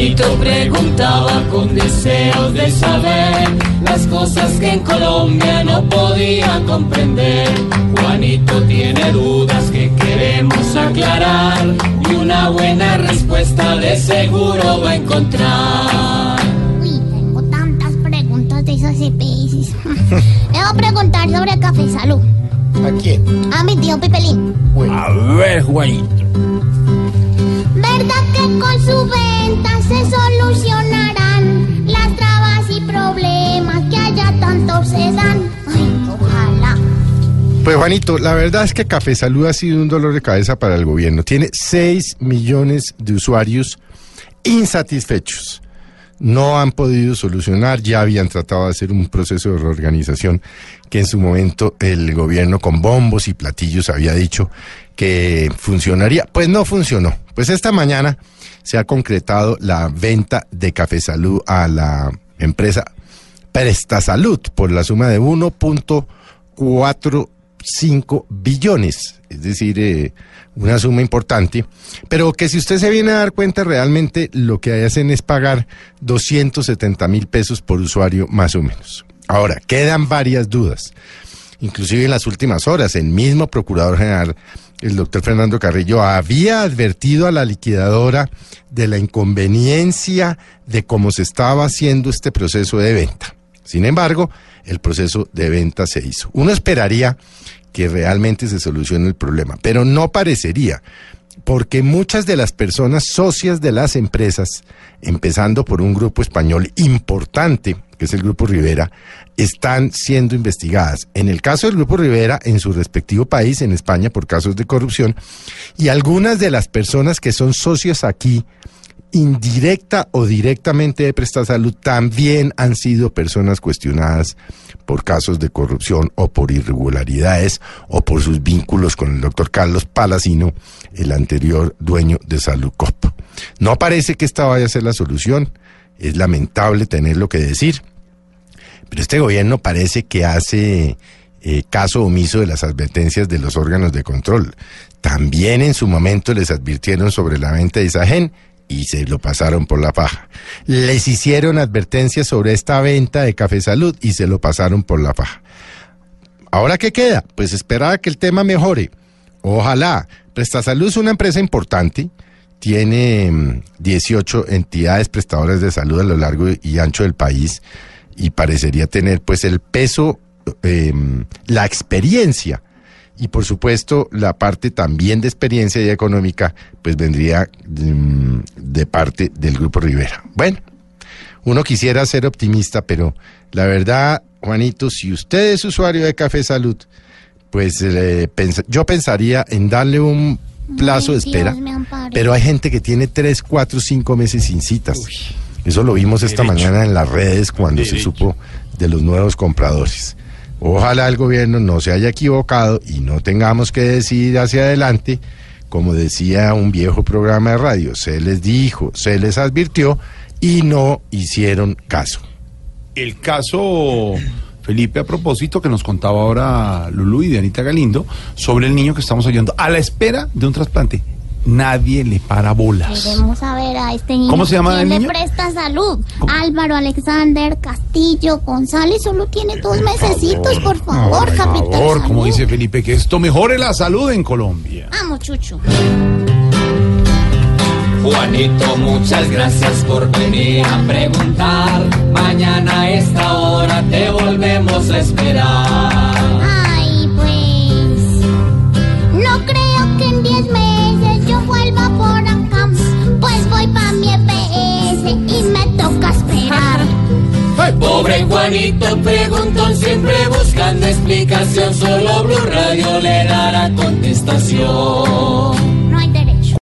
Juanito preguntaba con deseos de saber las cosas que en Colombia no podía comprender. Juanito tiene dudas que queremos aclarar y una buena respuesta de seguro va a encontrar. Uy, tengo tantas preguntas de esas EPS. Le voy a preguntar sobre Café Salud. ¿A quién? A mi tío Pipelín. A ver, Juanito. ¿Verdad que con su venta se solucionarán las trabas y problemas que allá tanto se dan? Ay, ojalá. Pues Juanito, la verdad es que Café Salud ha sido un dolor de cabeza para el gobierno. Tiene 6 millones de usuarios insatisfechos. No han podido solucionar, ya habían tratado de hacer un proceso de reorganización que en su momento el gobierno con bombos y platillos había dicho que funcionaría. Pues no funcionó. Pues esta mañana se ha concretado la venta de Café Salud a la empresa Presta Salud por la suma de 1.45 billones, es decir, eh, una suma importante, pero que si usted se viene a dar cuenta realmente lo que hacen es pagar 270 mil pesos por usuario más o menos. Ahora, quedan varias dudas, inclusive en las últimas horas, el mismo Procurador General, el doctor Fernando Carrillo, había advertido a la liquidadora de la inconveniencia de cómo se estaba haciendo este proceso de venta. Sin embargo, el proceso de venta se hizo. Uno esperaría que realmente se solucione el problema, pero no parecería, porque muchas de las personas socias de las empresas, empezando por un grupo español importante, que es el Grupo Rivera, están siendo investigadas. En el caso del Grupo Rivera, en su respectivo país, en España, por casos de corrupción, y algunas de las personas que son socios aquí, indirecta o directamente de Presta Salud también han sido personas cuestionadas por casos de corrupción o por irregularidades o por sus vínculos con el doctor Carlos Palacino, el anterior dueño de Salud Cop. No parece que esta vaya a ser la solución. Es lamentable tenerlo que decir. Pero este gobierno parece que hace eh, caso omiso de las advertencias de los órganos de control. También en su momento les advirtieron sobre la venta de Isagen y se lo pasaron por la faja. Les hicieron advertencias sobre esta venta de Café Salud y se lo pasaron por la faja. ¿Ahora qué queda? Pues esperar a que el tema mejore. Ojalá. Presta Salud es una empresa importante. Tiene mm, 18 entidades prestadoras de salud a lo largo y ancho del país y parecería tener pues el peso, eh, la experiencia y por supuesto la parte también de experiencia y económica pues vendría mm, de parte del Grupo Rivera. Bueno, uno quisiera ser optimista, pero la verdad, Juanito, si usted es usuario de Café Salud, pues eh, pens- yo pensaría en darle un plazo de Ay, espera, pero hay gente que tiene tres, cuatro, cinco meses sin citas. Eso lo vimos esta mañana en las redes cuando se supo de los nuevos compradores. Ojalá el gobierno no se haya equivocado y no tengamos que decidir hacia adelante, como decía un viejo programa de radio, se les dijo, se les advirtió y no hicieron caso. El caso, Felipe, a propósito, que nos contaba ahora Lulú y Dianita Galindo, sobre el niño que estamos oyendo, a la espera de un trasplante. Nadie le para bolas. Queremos saber a este niño. ¿Cómo se llama ¿Quién el le niño? presta salud? ¿Cómo? Álvaro Alexander Castillo González solo tiene dos mesecitos, por favor, Por capitán. favor, como dice Felipe, que esto mejore la salud en Colombia. Vamos, Chucho. Juanito, muchas gracias por venir a preguntar. Mañana a esta hora te volvemos a esperar. Preguntón, siempre buscando explicación. Solo Blue Radio le dará contestación.